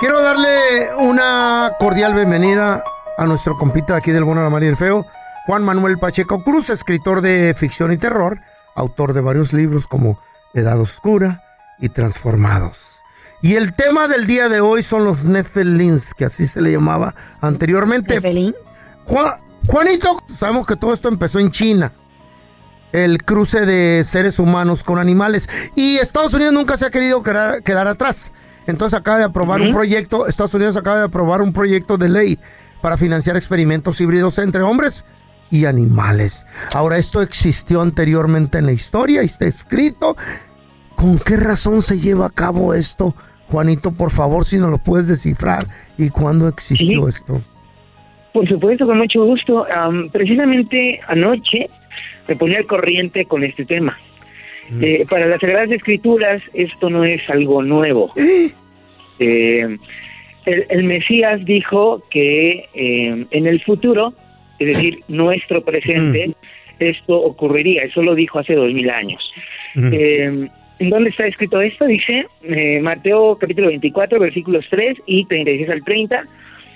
quiero darle una cordial bienvenida a nuestro compita aquí del Bueno, la Mala y el Feo, Juan Manuel Pacheco Cruz, escritor de ficción y terror, autor de varios libros como Edad Oscura y Transformados. Y el tema del día de hoy son los Nefelins, que así se le llamaba anteriormente. ¿Nefelins? Juan- Juanito, sabemos que todo esto empezó en China. El cruce de seres humanos con animales. Y Estados Unidos nunca se ha querido quedar, quedar atrás. Entonces acaba de aprobar un proyecto, Estados Unidos acaba de aprobar un proyecto de ley para financiar experimentos híbridos entre hombres y animales. Ahora, esto existió anteriormente en la historia y está escrito. ¿Con qué razón se lleva a cabo esto? Juanito, por favor, si nos lo puedes descifrar. ¿Y cuándo existió esto? Por supuesto, con mucho gusto. Am, precisamente anoche me ponía al corriente con este tema. Eh, para las Sagradas Escrituras esto no es algo nuevo. Eh, el, el Mesías dijo que eh, en el futuro, es decir, nuestro presente, esto ocurriría. Eso lo dijo hace dos mil años. Eh, ¿En dónde está escrito esto? Dice eh, Mateo capítulo 24, versículos 3 y 36 al 30.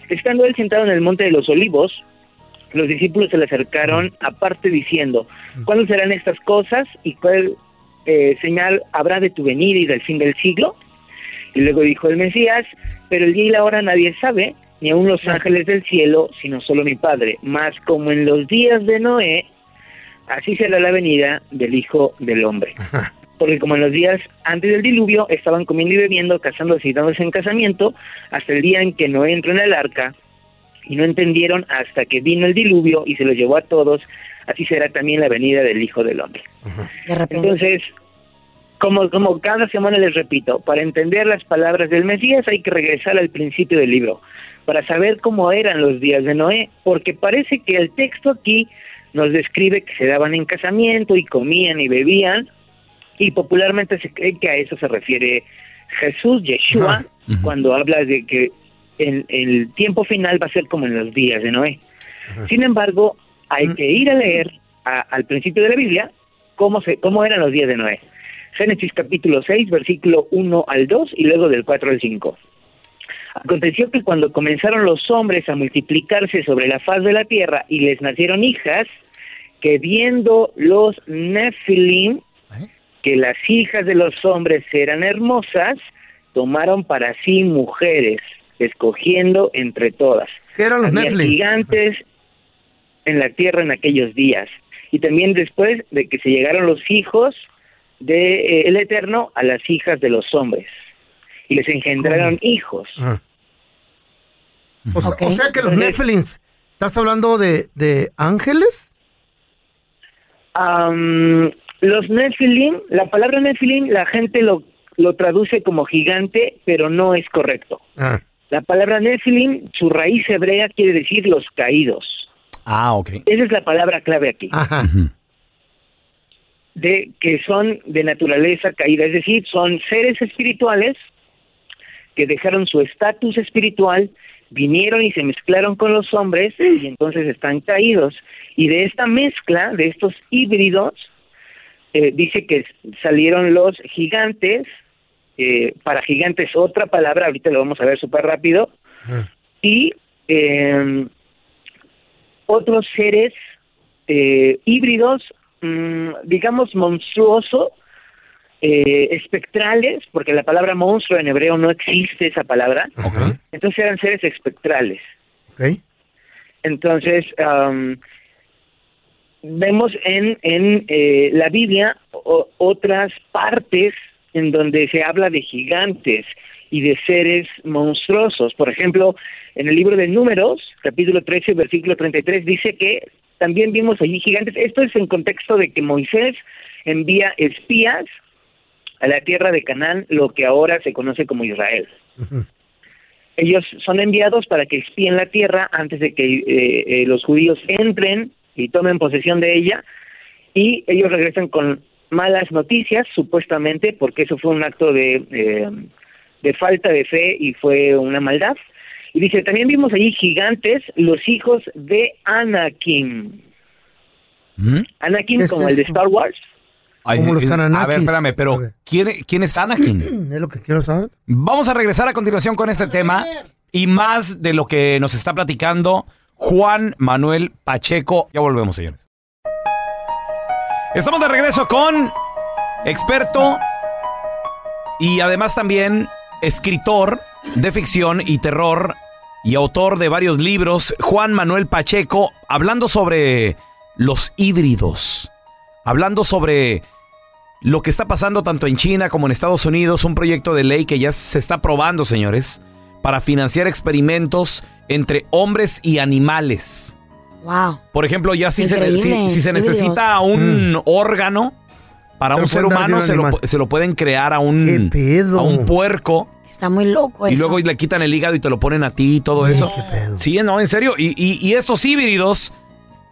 Estando él sentado en el monte de los olivos, los discípulos se le acercaron aparte diciendo, ¿cuándo serán estas cosas y cuál eh, señal habrá de tu venida y del fin del siglo? Y luego dijo el Mesías, pero el día y la hora nadie sabe, ni aun los ángeles del cielo, sino solo mi Padre. Mas como en los días de Noé, así será la venida del Hijo del Hombre. Porque como en los días antes del diluvio estaban comiendo y bebiendo, casándose y dándose en casamiento, hasta el día en que Noé entró en el arca, y no entendieron hasta que vino el diluvio y se los llevó a todos, así será también la venida del Hijo del Hombre. De repente. Entonces, como, como cada semana les repito, para entender las palabras del Mesías hay que regresar al principio del libro, para saber cómo eran los días de Noé, porque parece que el texto aquí nos describe que se daban en casamiento y comían y bebían, y popularmente se cree que a eso se refiere Jesús, Yeshua, cuando habla de que el, el tiempo final va a ser como en los días de Noé. Sin embargo, hay que ir a leer a- al principio de la Biblia cómo, se, cómo eran los días de Noé. Génesis capítulo 6, versículo 1 al 2 y luego del 4 al 5. Aconteció que cuando comenzaron los hombres a multiplicarse sobre la faz de la tierra y les nacieron hijas, que viendo los Nefilim, que las hijas de los hombres eran hermosas, tomaron para sí mujeres, escogiendo entre todas. ¿Qué eran los Había Netflix? gigantes en la tierra en aquellos días. Y también después de que se llegaron los hijos del Eterno a las hijas de los hombres. Y les engendraron hijos. Ah. O, sea- Ok. o sea que los Entonces- Nephilims, ¿estás hablando de, de ángeles? Am, los Nephilim, la palabra Nephilim, la gente lo, lo traduce como gigante, pero no es correcto. Ah, La palabra Nephilim, su raíz hebrea quiere decir los caídos. Ah, ok. Esa es la palabra clave aquí. ajá. de que son de naturaleza caída, es decir, son seres espirituales que dejaron su estatus espiritual, vinieron y se mezclaron con los hombres y entonces están caídos. Y de esta mezcla, de estos híbridos, eh, dice que salieron los gigantes, eh, para gigantes otra palabra, ahorita lo vamos a ver súper rápido, y eh, otros seres eh, híbridos, mm, digamos, monstruoso, eh, espectrales, porque la palabra monstruo en hebreo no existe esa palabra, entonces eran seres espectrales. Entonces, am, vemos en, en eh, la Biblia o- otras partes en donde se habla de gigantes y de seres monstruosos. Por ejemplo, en el libro de Números, capítulo 13, versículo 33, dice que también vimos allí gigantes. Esto es en contexto de que Moisés envía espías a la tierra de Canaán, lo que ahora se conoce como Israel ellos son enviados para que espíen la tierra antes de que eh, eh, los judíos entren y tomen posesión de ella y ellos regresan con malas noticias supuestamente porque eso fue un acto de eh, de falta de fe y fue una maldad y dice también vimos allí gigantes los hijos de Anakin ¿Mm? Anakin ¿Qué es como el de? Star Wars Ay, Como los es- a ver, espérame, pero. ¿quién, quién es Anakin? Es lo que quiero saber. Vamos a regresar a continuación con este tema y más de lo que nos está platicando Juan Manuel Pacheco. Ya volvemos, señores. Estamos de regreso con experto y además también escritor de ficción y terror y autor de varios libros, Juan Manuel Pacheco, hablando sobre los híbridos, hablando sobre lo que está pasando tanto en China como en Estados Unidos, un proyecto de ley que ya se está aprobando, señores, para financiar experimentos entre hombres y animales. Wow. Por ejemplo, ya si se, Increíble, si- si se híbridos. necesita un órgano para Se un ser humano, se lo, se lo pueden crear a un, ¿Qué pedo? a un puerco Está muy loco y eso. luego le quitan el hígado y te lo ponen a ti y todo eso. ¿Qué pedo? Sí, no, en serio. Y, y- y estos híbridos,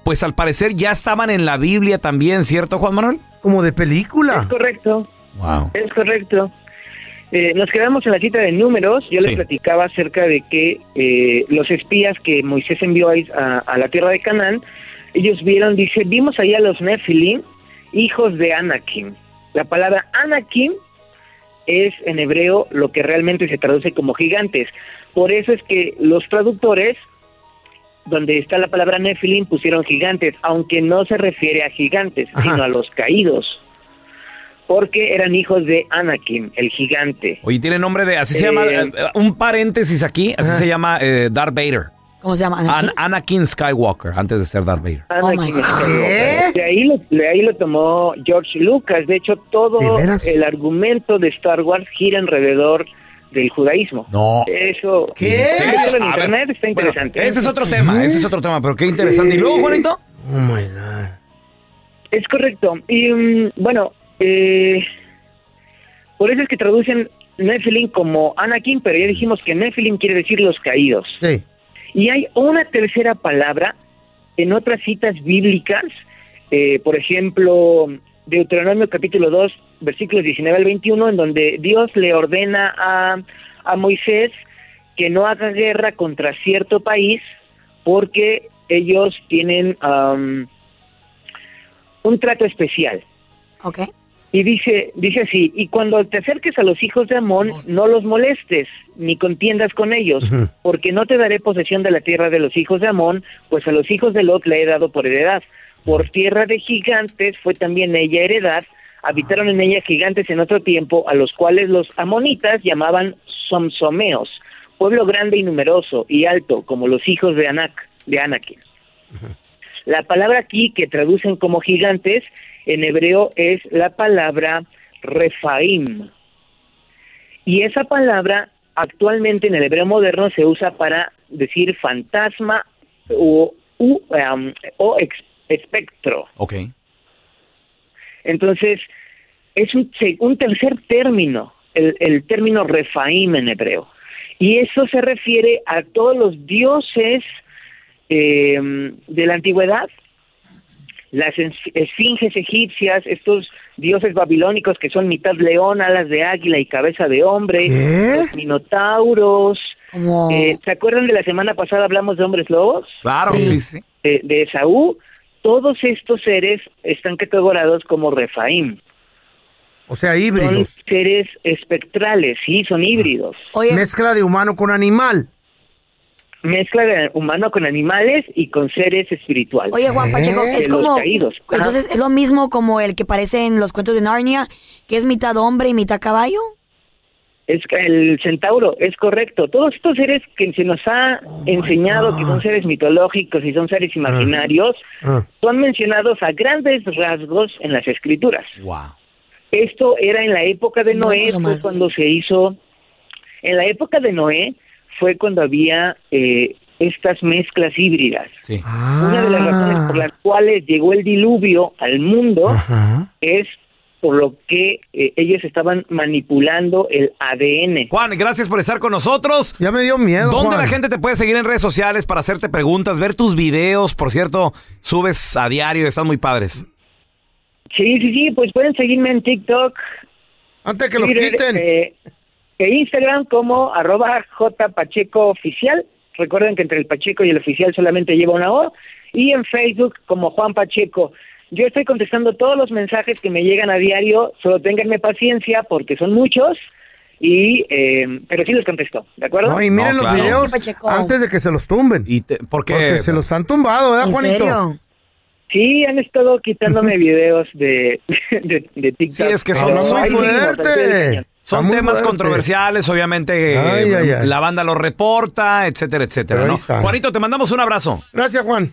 pues al parecer ya estaban en la Biblia también, ¿cierto, Juan Manuel? Como de película. es correcto Wow. Es correcto. Eh, nos quedamos en la cita de números. Yo Sí. les platicaba acerca de que eh, los espías que Moisés envió a, a- a la tierra de Canaán, ellos vieron, dice, vimos ahí a los Nephilim, hijos de Anakim. La palabra Anakim es en hebreo lo que realmente se traduce como gigantes. Por eso es que los traductores, donde está la palabra Nephilim, pusieron gigantes, aunque no se refiere a gigantes, Ajá. sino a los caídos porque eran hijos de Anakin, el gigante. Oye, tiene nombre de, así se Eh, llama, eh, un paréntesis aquí, así Ajá. se llama eh, Darth Vader. ¿Cómo se llama? An- ¿Anakin? Skywalker, antes de ser Darth Vader. Oh my Anakin God. Skywalker. De ahí, lo, de ahí lo tomó George Lucas. De hecho, todo el argumento de Star Wars gira alrededor del judaísmo. No. Eso. ¿Qué? Búsquelo en A ver, internet, está interesante. ¿eh? ese es otro tema, ese es otro tema, pero qué interesante. ¿Y luego, Juanito? Oh my God. Es correcto. Y mm, bueno, eh, por eso es que traducen Nephilim como Anakin, pero ya dijimos que Nephilim quiere decir los caídos. Sí. Y hay una tercera palabra en otras citas bíblicas, eh, por ejemplo, Deuteronomio capítulo 2, versículos 19 al 21, en donde Dios le ordena a, a Moisés que no haga guerra contra cierto país porque ellos tienen am, un trato especial. Ok. Y dice, dice así, y cuando te acerques a los hijos de Amón, no los molestes, ni contiendas con ellos, porque no te daré posesión de la tierra de los hijos de Amón, pues a los hijos de Lot le he dado por heredad. Por tierra de gigantes fue también ella heredad, habitaron en ella gigantes en otro tiempo, a los cuales los amonitas llamaban somsomeos, pueblo grande y numeroso y alto, como los hijos de Anac, de Anakin. La palabra aquí que traducen como gigantes en hebreo es la palabra refaim. Y esa palabra actualmente en el hebreo moderno se usa para decir fantasma o, u- um, o ex- espectro. Ok. Entonces, es un, un tercer término, el, el término refaim en hebreo. Y eso se refiere a todos los dioses eh, de la antigüedad, las es- esfinges egipcias, estos dioses babilónicos que son mitad león, alas de águila y cabeza de hombre, ¿Qué? los minotauros. Eh, ¿Se acuerdan de la semana pasada hablamos de hombres lobos? Claro, Sí. sí, sí. de, de Esaú, todos estos seres están categorados como Refaim. O sea, Son híbridos. seres espectrales, sí, son híbridos. Oye, Mezcla de humano con animal. Mezcla de humano con animales y con seres espirituales. oye, Juan Pacheco, ¿Eh? es como... caídos. Entonces, ¿es lo mismo como el que parece en los cuentos de Narnia, que es mitad hombre y mitad caballo? Es el centauro, es correcto. Todos estos seres que se nos ha enseñado que son seres mitológicos y son seres imaginarios, Ah. son mencionados a grandes rasgos en las escrituras. Wow. Esto era en la época de No, Noé, no, fue no. cuando se hizo. En la época de Noé fue cuando había eh, estas mezclas híbridas. Sí. Una de las razones Ah. por las cuales llegó el diluvio al mundo Ajá. es por lo que eh, ellos estaban manipulando el ADN. Juan, gracias por estar con nosotros. Ya me dio miedo. ¿Dónde Juan. la gente te puede seguir en redes sociales para hacerte preguntas, ver tus videos? Por cierto, subes a diario, están muy padres. Sí, sí, sí, pues pueden seguirme en TikTok, Antes que los Twitter, quiten. eh, e Instagram como arroba jpacheco oficial. Recuerden que entre el Pacheco y el oficial solamente lleva una O. Y en Facebook como Juan Pacheco. Yo estoy contestando todos los mensajes que me llegan a diario. Solo ténganme paciencia porque son muchos. Y, eh, pero sí los contesto, ¿de acuerdo? No, y miren No, los claro. videos antes de que se los tumben. ¿Y te- por qué? Porque se los han tumbado, ¿verdad, ¿En Juanito? serio? Sí, han estado quitándome videos de, de, de TikTok. Sí, es que son muy ahí Son temas fuerte. controversiales, obviamente. eh, Ay, ay, ay. La banda lo reporta, etcétera, etcétera, ¿no? Juanito, te mandamos un abrazo. Gracias, Juan.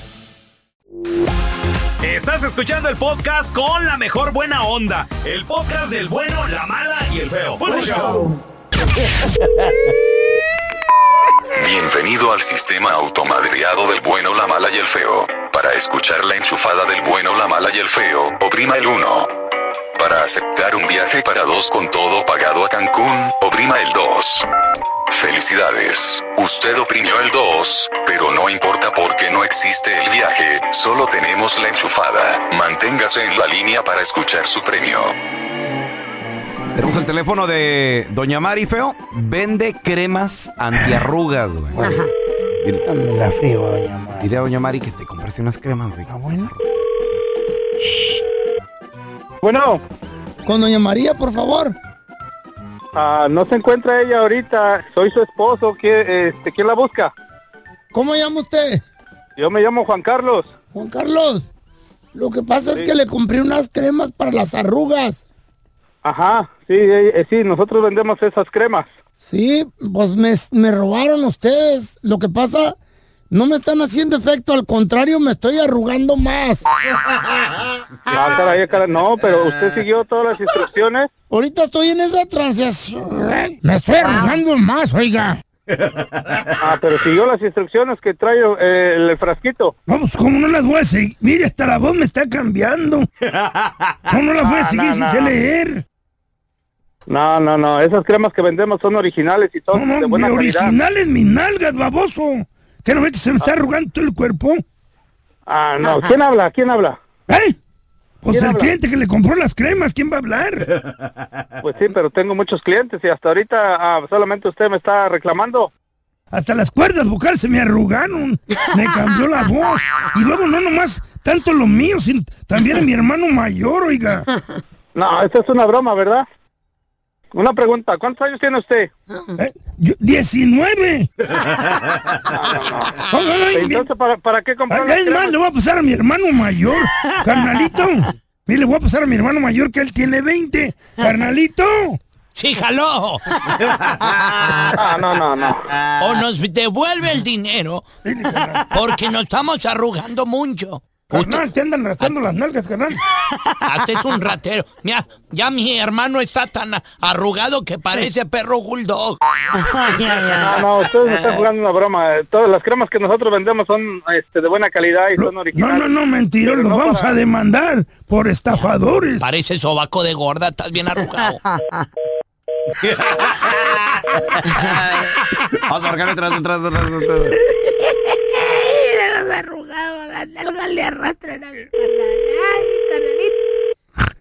Estás escuchando el podcast con la mejor buena onda. El podcast del bueno, la mala y el feo. Bueno, show. Bienvenido al sistema automadreado del bueno, la mala y el feo. Para escuchar la enchufada del bueno, la mala y el feo, oprima el 1. Para aceptar un viaje para dos con todo pagado a Cancún, oprima el 2. Felicidades, usted oprimió el 2, pero no importa porque no existe el viaje, solo tenemos la enchufada. Manténgase en la línea para escuchar su premio. Tenemos el teléfono de Doña Mari Feo. Vende cremas antiarrugas, güey. Dile, La frío, doña Mari. dile a Doña Mari que te compraste unas cremas, güey. Bueno, Con doña María, por favor. Ah, no se encuentra ella ahorita. Soy su esposo. ¿Quién, este, ¿quién la busca? ¿Cómo llama usted? Yo me llamo Juan Carlos. Juan Carlos. Lo que pasa Sí. es que le compré unas cremas para las arrugas. Ajá, sí, eh, eh, sí, nosotros vendemos esas cremas. Sí, pues me, me robaron ustedes. Lo que pasa, no me están haciendo efecto, al contrario, me estoy arrugando más. No, caray, caray, no, pero usted siguió todas las instrucciones. Ahorita estoy en esa transición. Me estoy arrugando más, oiga. Ah, pero siguió las instrucciones que trae eh, el frasquito. Vamos, ¿cómo no las voy a seguir? Mire, hasta la voz me está cambiando. ¿Cómo no las voy a Ah, seguir no, si no. leer? No, no, no, esas cremas que vendemos son originales y son de buena calidad. original es mis nalgas, baboso. ¿Qué no ves que se me está arrugando todo el cuerpo? Ah, no, ¿quién habla? ¿Quién habla? ¿Eh? Pues ¿Quién el habla? cliente que le compró las cremas, ¿quién va a hablar? Pues sí, pero tengo muchos clientes y hasta ahorita ah, solamente usted me está reclamando. Hasta las cuerdas vocales se me arrugaron. Me cambió la voz. Y luego no nomás tanto lo mío, sino también a mi hermano mayor, oiga. No, esto es una broma, ¿verdad? Una pregunta, ¿cuántos años tiene usted? ¿Eh? Yo- 19. Entonces, ¿para, para qué las es más, le voy a pasar a mi hermano mayor, carnalito. Mire, le voy a pasar a mi hermano mayor que él tiene 20. Carnalito. Sí, jaló. Ah, no, no, no. O nos devuelve el dinero porque nos estamos arrugando mucho. Carnal, te andan arrastrando las nalgas, carnal. Hasta es un ratero. Mira, ya mi hermano está tan arrugado que parece perro bulldog. No, no, ustedes me están jugando una broma. Todas las cremas que nosotros vendemos son este, de buena calidad y son No, originales. no, no, mentira, Pero los no vamos para- a demandar por estafadores. Parece sobaco de gorda, estás bien arrugado. Vamos a marcarle tras, tras, tras, tras, arrugados, las nalgas le arrastran a mi carnal. Ay, carnalito.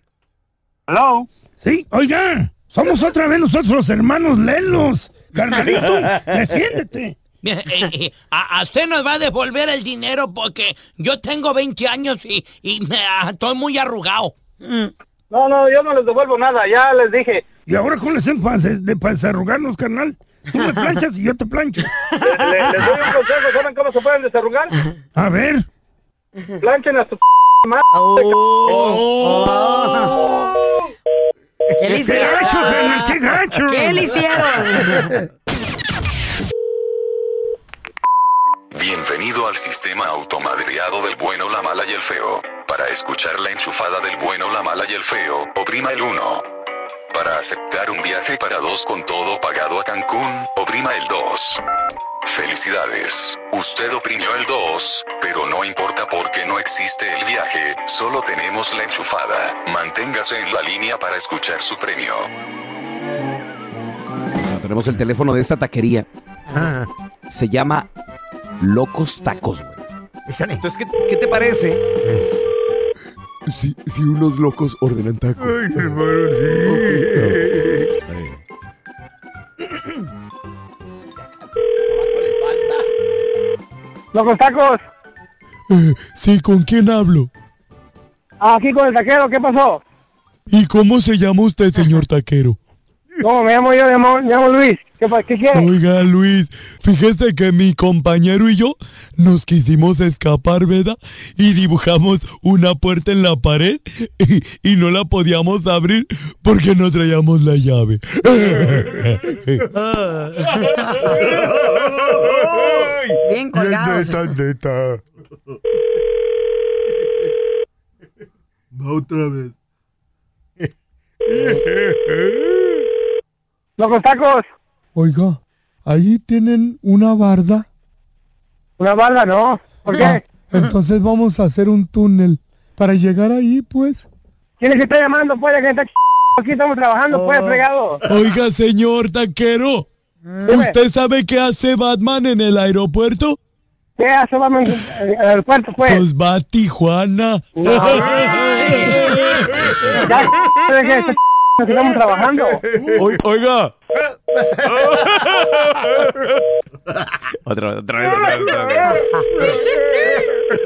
¿Aló? Sí, oiga, somos otra vez nosotros los hermanos Lelos. Carnalito, defiéndete. Eh, eh, a, a usted nos va a devolver el dinero porque yo tengo 20 años y, y me, ah, estoy muy arrugado. No, no, yo no les devuelvo nada, ya les dije. ¿Y ahora cómo le hacen para para desarrugarnos, carnal? Tú me planchas y yo te plancho. Le- le- les doy un consejo, ¿saben cómo se pueden desarrugar? A ver. Planchen a su madre. ¿Qué le hicieron? gacho, qué gacho! ¿Qué le hicieron? Bienvenido al sistema automadreado del bueno, la mala y el feo. Para escuchar la enchufada del bueno, la mala y el feo, oprima el 1. Para aceptar un viaje para dos con todo pagado a Cancún, oprima el 2. Felicidades, usted oprimió el 2, pero no importa porque no existe el viaje, solo tenemos la enchufada. Manténgase en la línea para escuchar su premio. Tenemos el teléfono de esta taquería. Ah. Se llama Locos Tacos, güey. Entonces, ¿qué, qué te parece? Si, si unos locos ordenan tacos. Ay, hermano, ¿Locos tacos? Eh, sí, ¿con quién hablo? Ah, aquí con el taquero, ¿qué pasó? ¿Y cómo se llama usted, señor taquero? ¿Cómo me llamo yo? Me llamo, me llamo Luis. ¿Qué, pa- qué quieres? Oiga, Luis, fíjese que mi compañero y yo nos quisimos escapar, ¿verdad? Y dibujamos una puerta en la pared y, y no la podíamos abrir porque no traíamos la llave. Bien colgados. neta. Va otra vez. ¿Locos tacos? Oiga, ahí tienen una barda. Una barda, ¿no? ¿Por qué? Ah, entonces vamos a hacer un túnel para llegar ahí, pues. ¿Quién es que está llamando? Puede que está ch- aquí estamos trabajando, pues, fregado. Oiga, señor taquero. ¿usted sabe qué hace Batman en el aeropuerto? ¿Qué hace Batman en en el aeropuerto, pues? Pues va a Tijuana. Ya, puede que está ch- que estamos trabajando. Oi- Oiga, Otra vez, otra vez, otra vez, otra vez.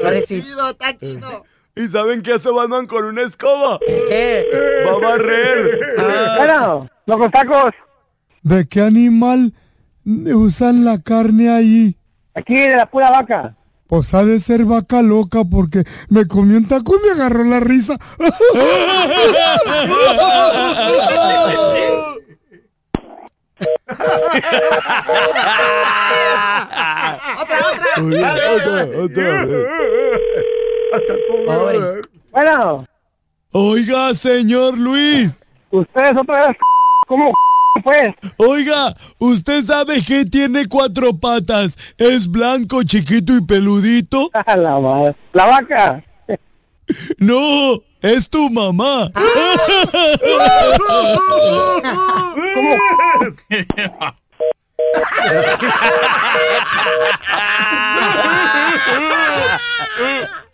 Pobrecito. está chido. ¿y saben qué hace Batman con una escoba? ¿Qué? Va a barrer. Bueno, locos tacos, ¿De qué animal usan la carne ahí? aquí de la pura vaca. Pues ha de ser vaca loca porque me comió un taco y me agarró la risa. Bueno. Oiga, señor Luis. Ustedes otra vez, ¿cómo pues? Oiga, ¿usted sabe que tiene cuatro patas? ¿Es blanco, chiquito y peludito? la madre. La vaca. No, es tu mamá.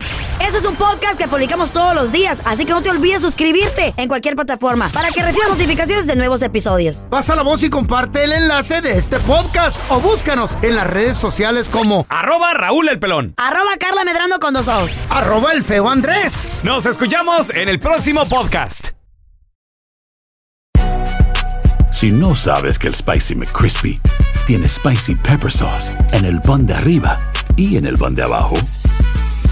Este es un podcast que publicamos todos los días, así que no te olvides suscribirte en cualquier plataforma para que recibas notificaciones de nuevos episodios. Pasa la voz y comparte el enlace de este podcast o búscanos en las redes sociales como Arroba Raúl el Pelón. Arroba Carla Medrano con dos ojos. arroba el feo Andrés. Nos escuchamos en el próximo podcast. Si no sabes que el Spicy McCrispy tiene Spicy Pepper Sauce en el pan de arriba y en el pan de abajo,